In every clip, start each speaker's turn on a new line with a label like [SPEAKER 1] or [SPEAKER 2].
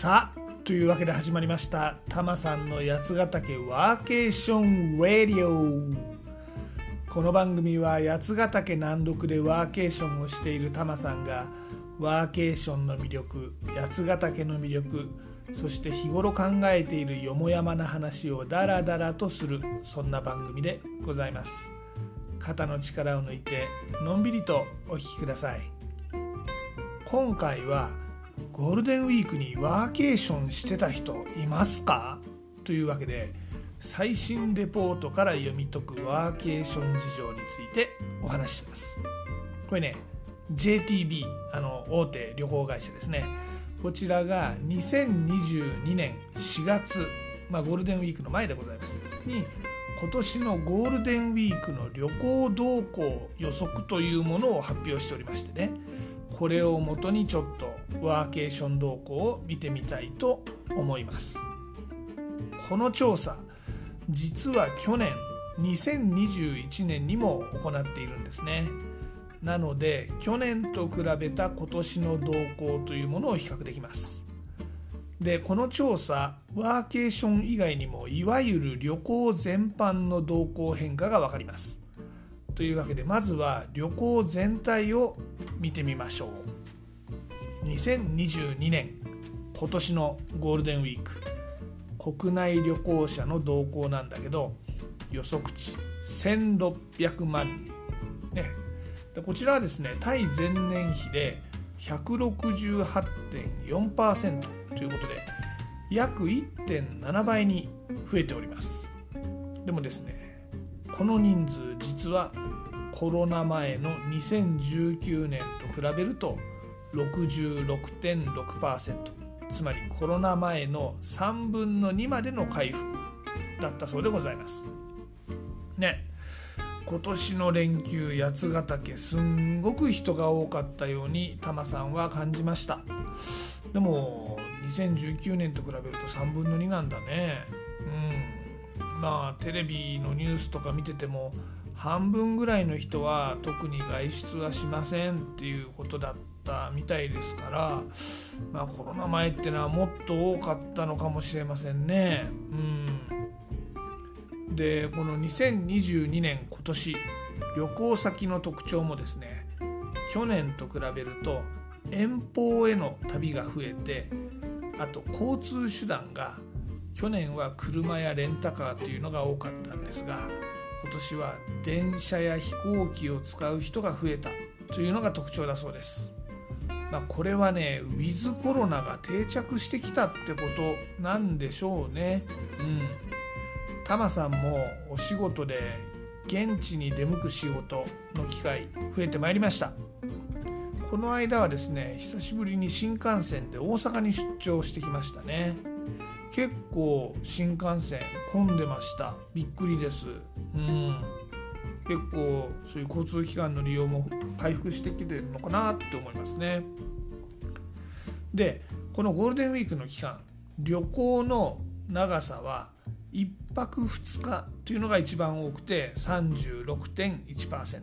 [SPEAKER 1] さあというわけで始まりましたタマさんの八ヶ岳ワーケーションラディオこの番組は八ヶ岳南麓でワーケーションをしているタマさんがワーケーションの魅力八ヶ岳の魅力そして日頃考えているよもやまな話をダラダラとするそんな番組でございます。肩の力を抜いてのんびりとお聴きください。今回はゴールデンウィークにワーケーションしてた人いますか？というわけで最新レポートから読み解くワーケーション事情についてお話しします。これね JTB あの大手旅行会社ですね。こちらが2022年4月、まあ、ゴールデンウィークの前でございます。に今年のゴールデンウィークの旅行動向予測というものを発表しておりましてね。これをもとにちょっとワーケーション動向を見てみたいと思います。この調査実は去年2021年にも行っているんですね。なので去年と比べた今年の動向というものを比較できます。でこの調査ワーケーション以外にもいわゆる旅行全般の動向変化が分かります。というわけでまずは旅行全体を見てみましょう。2022年今年のゴールデンウィーク。国内旅行者の動向なんだけど予測値1600万人。ね。でこちらはですね対前年比で168.4%ということで約1.7倍に増えております。でもですねこの人数実はコロナ前の2019年と比べると66.6%つまりコロナ前の3分の2までの回復だったそうでございます。ね。今年の連休八ヶ岳すんごく人が多かったようにタマさんは感じました。でも2019年と比べると3分の2なんだね。うん。まあテレビのニュースとか見てても半分ぐらいの人は特に外出はしませんっていうことだったみたいですから、まあ、コロナ前ってのはもっと多かったのかもしれませんね。うん、でこの2022年今年旅行先の特徴もですね去年と比べると遠方への旅が増えてあと交通手段が去年は車やレンタカーというのが多かったんですが今年は電車や飛行機を使う人が増えたというのが特徴だそうです。まあ、これはねウィズコロナが定着してきたってことなんでしょうね。うん。タマさんもお仕事で現地に出向く仕事の機会増えてまいりました。この間はですね久しぶりに新幹線で大阪に出張してきましたね。結構新幹線混んでました。びっくりです。うん。結構そういう交通機関の利用も回復してきてるのかなって思いますね。でこのゴールデンウィークの期間旅行の長さは1泊2日というのが一番多くて36.1%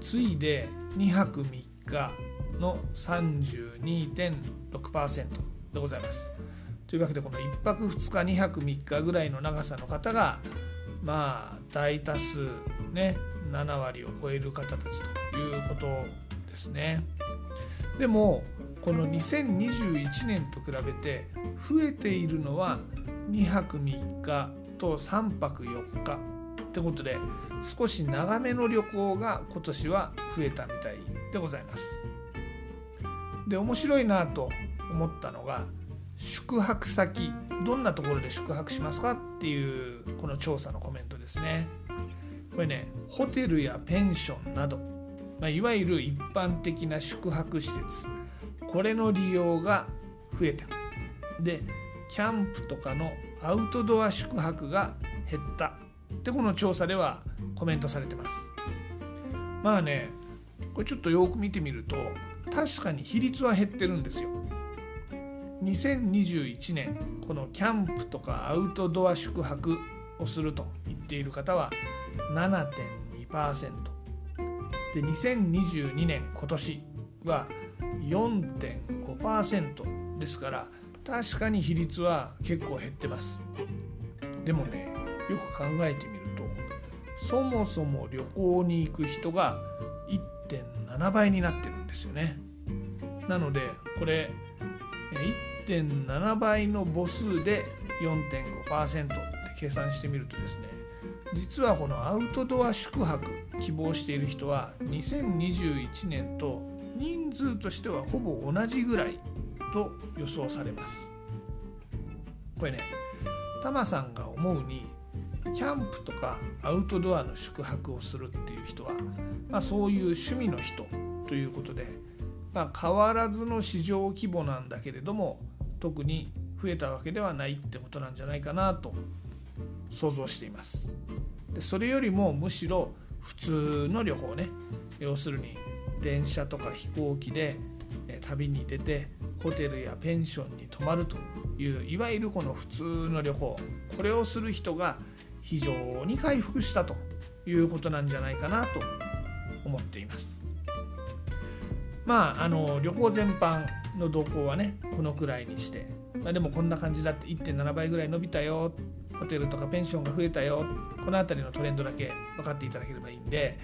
[SPEAKER 1] 次いで2泊3日の32.6%でございます。というわけでこの1泊2日2泊3日ぐらいの長さの方がまあ大多数ね7割を超える方たちということですね。でもこの2021年と比べて増えているのは2泊3日と3泊4日ってことで少し長めの旅行が今年は増えたみたいでございます。で面白いなと思ったのが宿泊先どんなところで宿泊しますかっていうこの調査のコメントですね。これねホテルやペンションなど、まあ、いわゆる一般的な宿泊施設これの利用が増えたでキャンプとかのアウトドア宿泊が減った。ってこの調査ではコメントされてます。まあねこれちょっとよく見てみると確かに比率は減ってるんですよ。2021年このキャンプとかアウトドア宿泊をすると言っている方は7.2%で2022年今年は4.5%ですから確かに比率は結構減ってます。でもねよく考えてみるとそもそも旅行に行く人が1.7倍になってるんですよね。なのでこれ1.7倍の母数で4.5%って計算してみるとですね実はこのアウトドア宿泊希望している人は2021年と人数としてはほぼ同じぐらいと予想されます。これねタマさんが思うにキャンプとかアウトドアの宿泊をするっていう人は、まあ、そういう趣味の人ということで、まあ、変わらずの市場規模なんだけれども特に増えたわけではないってことなんじゃないかなと想像しています。でそれよりもむしろ普通の旅行ね。要するに電車とか飛行機で旅に出てホテルやペンションに泊まるといういわゆるこの普通の旅行。これをする人が非常に回復したということなんじゃないかなと思っています。まああの旅行全般の動向はねこのくらいにして、まあ、でもこんな感じだって1.7倍ぐらい伸びたよホテルとかペンションが増えたよこの辺りのトレンドだけ分かっていただければいいんで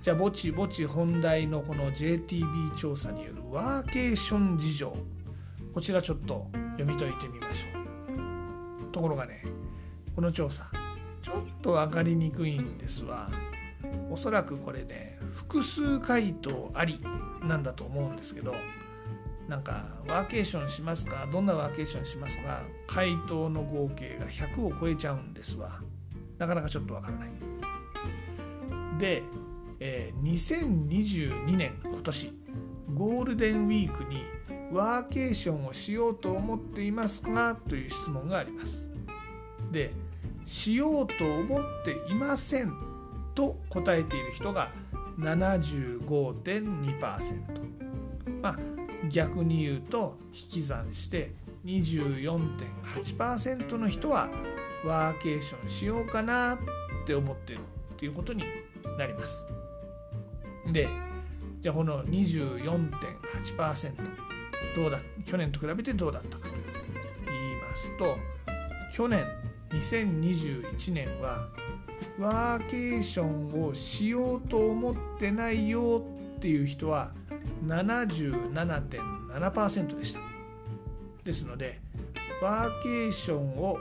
[SPEAKER 1] じゃあぼちぼち本題のこの JTB 調査によるワーケーション事情こちらちょっと読み解いてみましょう。ところがねこの調査ちょっと分かりにくいんですわ。おそらくこれね複数回答ありなんだと思うんですけどなんかワーケーションしますか？どんなワーケーションしますか？回答の合計が100を超えちゃうんですわ。なかなかちょっとわからない。で、えー、2022年今年ゴールデンウィークにワーケーションをしようと思っていますか？という質問があります。でしようと思っていませんと答えている人が75.2%まあ逆に言うと引き算して24.8%の人はワーケーションしようかなって思ってるっていうことになります。でじゃあこの24.8%どうだ去年と比べてどうだったかと言いますと去年2021年はワーケーションをしようと思ってないよっていう人は77.7%でした。ですのでワーケーションを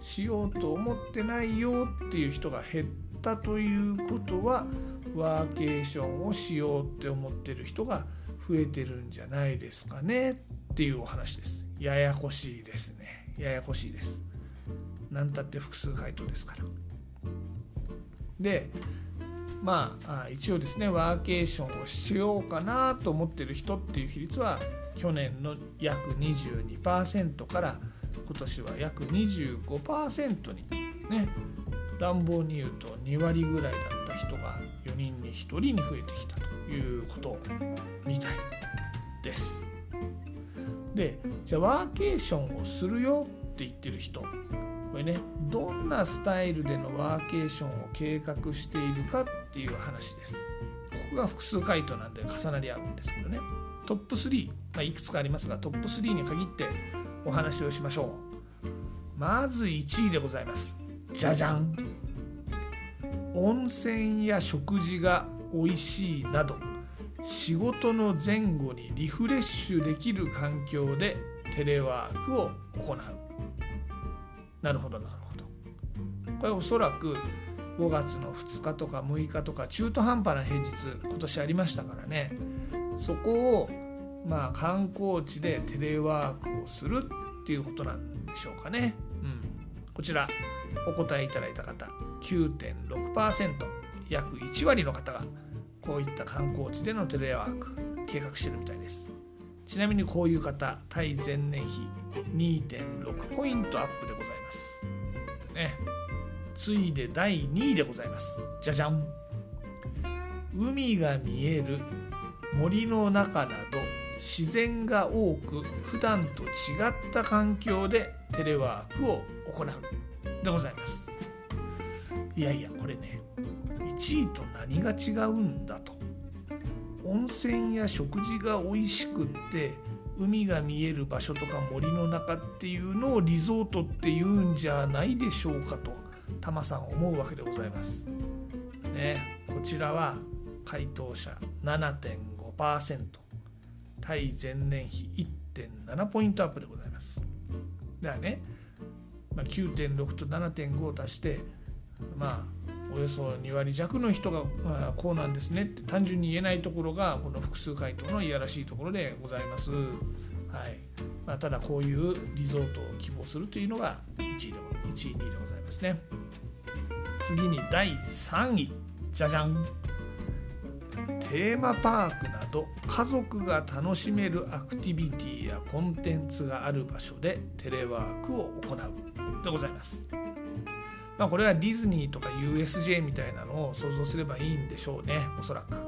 [SPEAKER 1] しようと思ってないよっていう人が減ったということはワーケーションをしようって思ってる人が増えてるんじゃないですかねっていうお話です。ややこしいですね。ややこしいです。何たって複数回答ですから。でまあ一応ですねワーケーションをしようかなと思ってる人っていう比率は去年の約22%から今年は約25%にね乱暴に言うと2割ぐらいだった人が4人に1人に増えてきたということみたいです。でじゃあワーケーションをするよって言ってる人これねどんなスタイルでのワーケーションを計画しているかっていう話です。ここが複数回答なんで重なり合うんですけどね。トップ3、まあ、いくつかありますがトップ3に限ってお話をしましょう。まず1位でございます。じゃじゃん温泉や食事が美味しいなど仕事の前後にリフレッシュできる環境でテレワークを行う。なるほどなるほど。これおそらく5月の2日とか6日とか中途半端な平日今年ありましたからね。そこをまあ観光地でテレワークをするっていうことなんでしょうかね、うん、こちらお答えいただいた方9.6%約1割の方がこういった観光地でのテレワーク計画してるみたいです。ちなみにこういう方対前年比2.6ポイントアップでございます。ね。次いで第2位でございます。じゃじゃん。海が見える森の中など自然が多く普段と違った環境でテレワークを行う。でございます。いやいやこれね1位と何が違うんだと。温泉や食事が美味しくって海が見える場所とか森の中っていうのをリゾートっていうんじゃないでしょうかとタマさん思うわけでございます。ね、こちらは回答者7.5%対前年比1.7ポイントアップでございます。だからね、まあ、9.6と7.5を足してまあおよそ2割弱の人が、まあ、こうなんですねって単純に言えないところがこの複数回答のいやらしいところでございます。はいまあ、ただこういうリゾートを希望するというのが1位で1位2位でございますね。次に第3位じゃじゃんテーマパークなど家族が楽しめるアクティビティやコンテンツがある場所でテレワークを行うでございます。まあ、これはディズニーとか USJ みたいなのを想像すればいいんでしょうね。おそらく。こ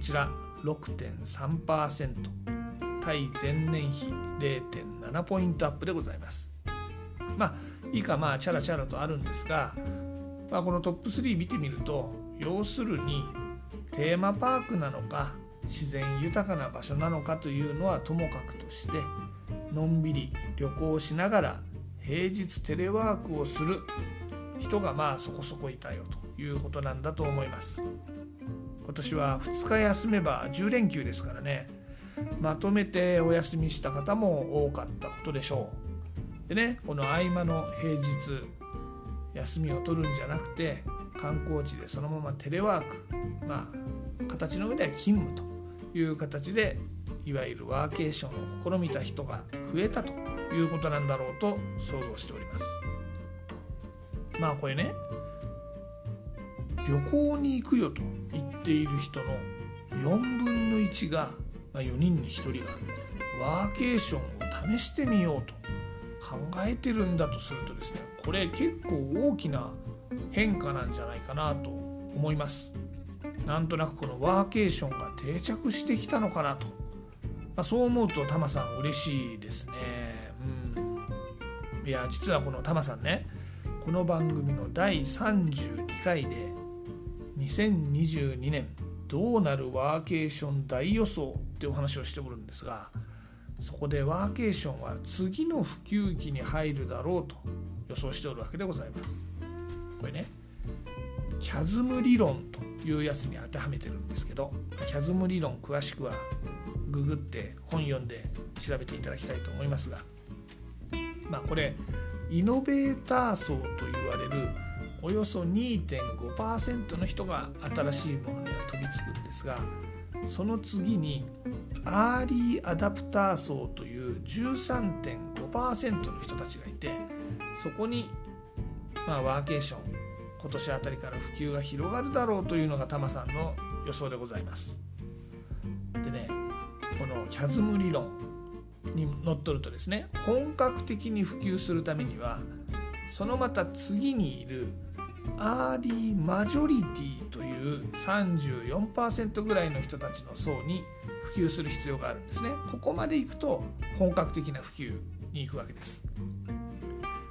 [SPEAKER 1] ちら6.3%対前年比0.7ポイントアップでございます。まあ以下まあチャラチャラとあるんですが、まあ、このトップ3見てみると要するにテーマパークなのか自然豊かな場所なのかというのはともかくとしてのんびり旅行しながら平日テレワークをする人がまあそこそこいたよということなんだと思います。今年は2日休めば10連休ですからね。まとめてお休みした方も多かったことでしょう。でねこの合間の平日休みを取るんじゃなくて観光地でそのままテレワークまあ形の上では勤務という形でいわゆるワーケーションを試みた人が増えたということなんだろうと想像しております。まあこれね旅行に行くよと言っている人の4分の1が、まあ、4人に1人がワーケーションを試してみようと考えてるんだとするとですねこれ結構大きな変化なんじゃないかなと思います。なんとなくこのワーケーションが定着してきたのかなと、まあ、そう思うとタマさん嬉しいですね。うん。いや実はこのタマさんねこの番組の第32回で2022年どうなるワーケーション大予想ってお話をしておるんですがそこでワーケーションは次の普及期に入るだろうと予想しておるわけでございます。これねキャズム理論というやつに当てはめてるんですけどキャズム理論詳しくはググって本読んで調べていただきたいと思いますがまあこれイノベーター層と言われるおよそ2.5%の人が新しいものには飛びつくんですがその次にアーリーアダプター層という13.5%の人たちがいてそこに、まあ、ワーケーション今年あたりから普及が広がるだろうというのがタマさんの予想でございます。でねこのキャズム理論にのっとるとですね本格的に普及するためにはそのまた次にいるアーリーマジョリティという34%ぐらいの人たちの層に普及する必要があるんですね。ここまで行くと本格的な普及に行くわけです、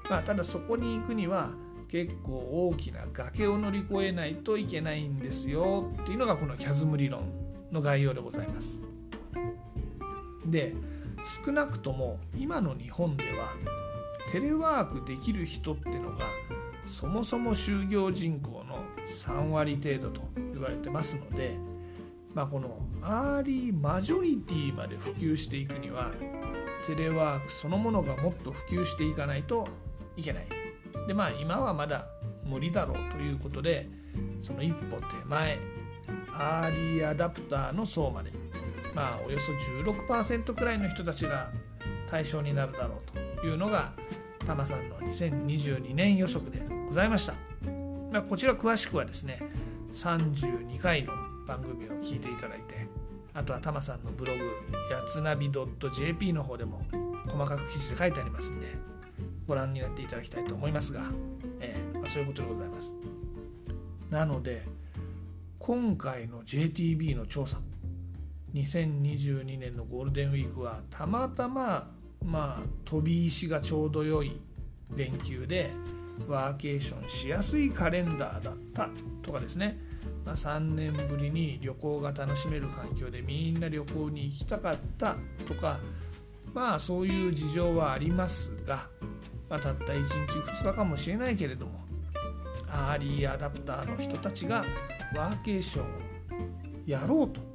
[SPEAKER 1] まあ、ただそこに行くには結構大きな崖を乗り越えないといけないんですよっていうのがこのキャズム理論の概要でございます。で少なくとも今の日本ではテレワークできる人ってのがそもそも就業人口の3割程度と言われてますので、まあ、このアーリーマジョリティまで普及していくにはテレワークそのものがもっと普及していかないといけない。でまあ今はまだ無理だろうということでその一歩手前アーリーアダプターの層までまあ、およそ16%くらいの人たちが対象になるだろうというのがタマさんの2022年予測でございました、まあ、こちら詳しくはですね32回の番組を聞いていただいてあとはタマさんのブログやつなび .jp の方でも細かく記事で書いてありますんでご覧になっていただきたいと思いますが、えーまあ、そういうことでございます。なので今回の JTB の調査2022年のゴールデンウィークはたまたままあ飛び石がちょうど良い連休でワーケーションしやすいカレンダーだったとかですね。まあ、3年ぶりに旅行が楽しめる環境でみんな旅行に行きたかったとかまあそういう事情はありますが、まあ、たった1日2日かもしれないけれどもアーリーアダプターの人たちがワーケーションをやろうと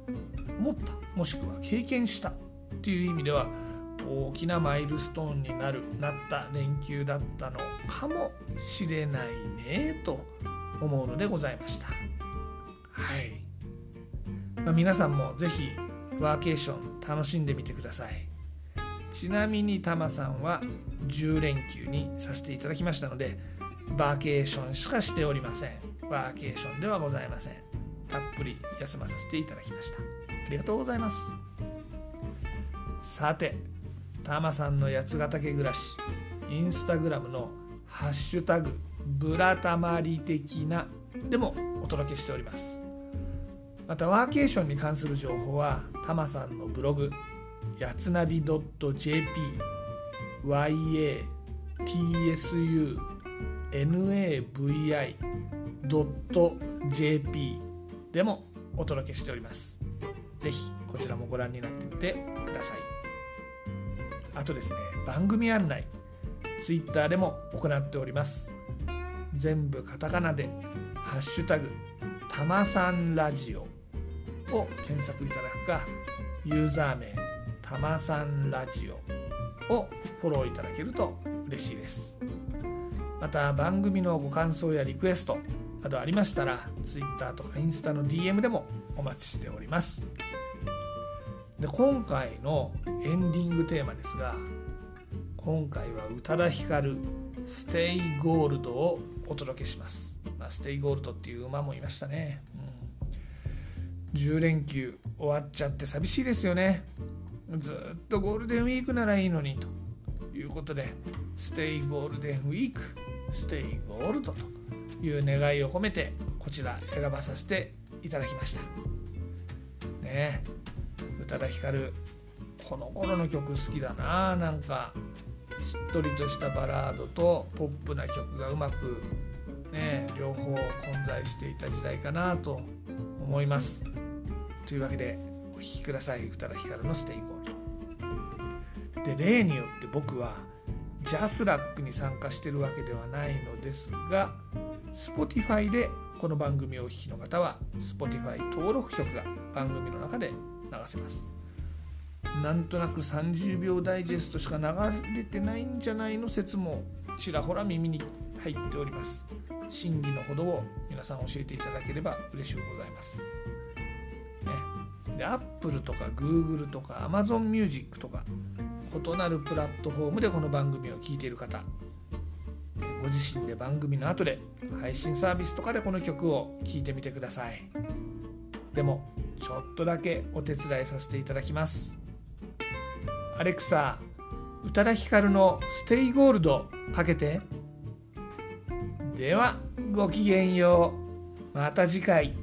[SPEAKER 1] 思ったもしくは経験したっていう意味では大きなマイルストーンになるなった連休だったのかもしれないねと思うのでございました。はい、まあ、皆さんも是非ワーケーション楽しんでみてください。ちなみにタマさんは10連休にさせていただきましたのでバーケーションしかしておりません。ワーケーションではございません。たっぷり休まさせていただきました。ありがとうございます。さてタマさんの八ヶ岳暮らしインスタグラムの「ハッシュタグブラタマリ的な」でもお届けしております。またワーケーションに関する情報はタマさんのブログやつなび .jp yatsunavi.jp でもお届けしております。ぜひこちらもご覧になってみてください。あとですね番組案内 Twitter でも行っております。全部カタカナで「ハッシュタグたまさんラジオ」を検索いただくかユーザー名たまさんラジオをフォローいただけると嬉しいです。また番組のご感想やリクエストなどありましたら Twitter とかインスタの DM でもお待ちしております。で今回のエンディングテーマですが今回は宇多田ヒカル「Stay Gold」をお届けします、まあ、ステイゴールドっていう馬もいましたね、うん、10連休終わっちゃって寂しいですよね。ずっとゴールデンウィークならいいのにということで Stay ゴールデンウィーク Stay Gold と。いう願いを込めてこちら選ばさせていただきました。ね。宇多田ヒカルこの頃の曲好きだな。なんかしっとりとしたバラードとポップな曲がうまくね両方混在していた時代かなと思います。というわけでお聴きください。宇多田ヒカルの「Stay Gold」で例によって僕は JASRAC に参加してるわけではないのですが Spotify でこの番組をお聴きの方は Spotify 登録曲が番組の中で流せます。なんとなく30秒ダイジェストしか流れてないんじゃないの説もちらほら耳に入っております。真偽のほどを皆さん教えていただければ嬉しゅうございます、ね、で Apple とか Google とか Amazon Music とか異なるプラットフォームでこの番組を聞いている方ご自身で番組の後で配信サービスとかでこの曲を聴いてみてください。でもちょっとだけお手伝いさせていただきます。アレクサ宇多田ヒカルの「Stay Gold」かけて。ではごきげんよう。また次回。